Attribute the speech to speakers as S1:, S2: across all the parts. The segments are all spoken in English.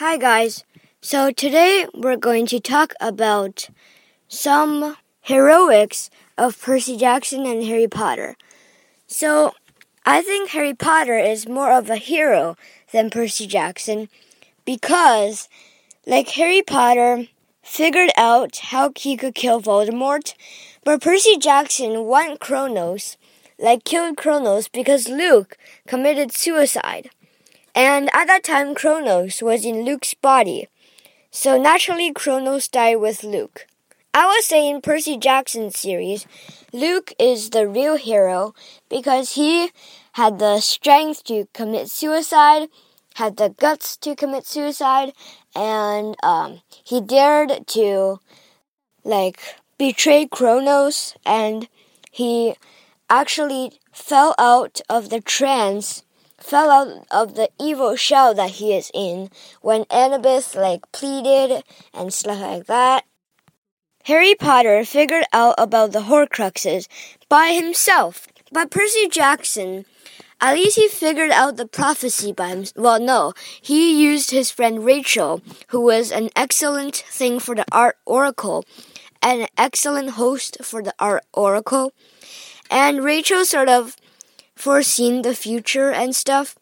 S1: Hi, guys. So today we're going to talk about some heroics of Percy Jackson and Harry Potter. So I think Harry Potter is more of a hero than Percy Jackson because, like, Harry Potter figured out how he could kill Voldemort, but Percy Jackson won Kronos, like, killed Kronos because Luke committed suicide. And at that time, Kronos was in Luke's body. So naturally, Kronos died with Luke. I would say in Percy Jackson's series, Luke is the real hero because he had the strength to commit suicide, had the guts to commit suicide, and um, he dared to like betray Kronos, and he actually fell out of the trance fell out of the evil shell that he is in when Annabeth like pleaded and stuff like that. Harry Potter figured out about the Horcruxes by himself. But Percy Jackson, at least he figured out the prophecy by himself. Well, no, he used his friend Rachel, who was an excellent thing for the art oracle, and an excellent host for the art oracle. And Rachel sort of foreseen the future and stuff.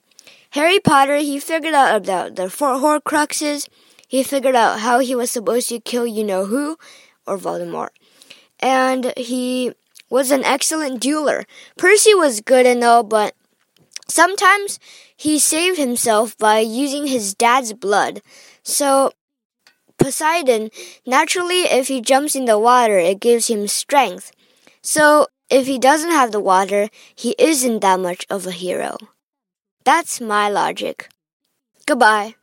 S1: Harry Potter, he figured out about the four Horcruxes. He figured out how he was supposed to kill you know who, or Voldemort. And he was an excellent dueler. Percy was good and all, but sometimes he saved himself by using his dad's blood. So, Poseidon, naturally, if he jumps in the water, it gives him strength. So, if he doesn't have the water, he isn't that much of a hero. That's my logic. Goodbye.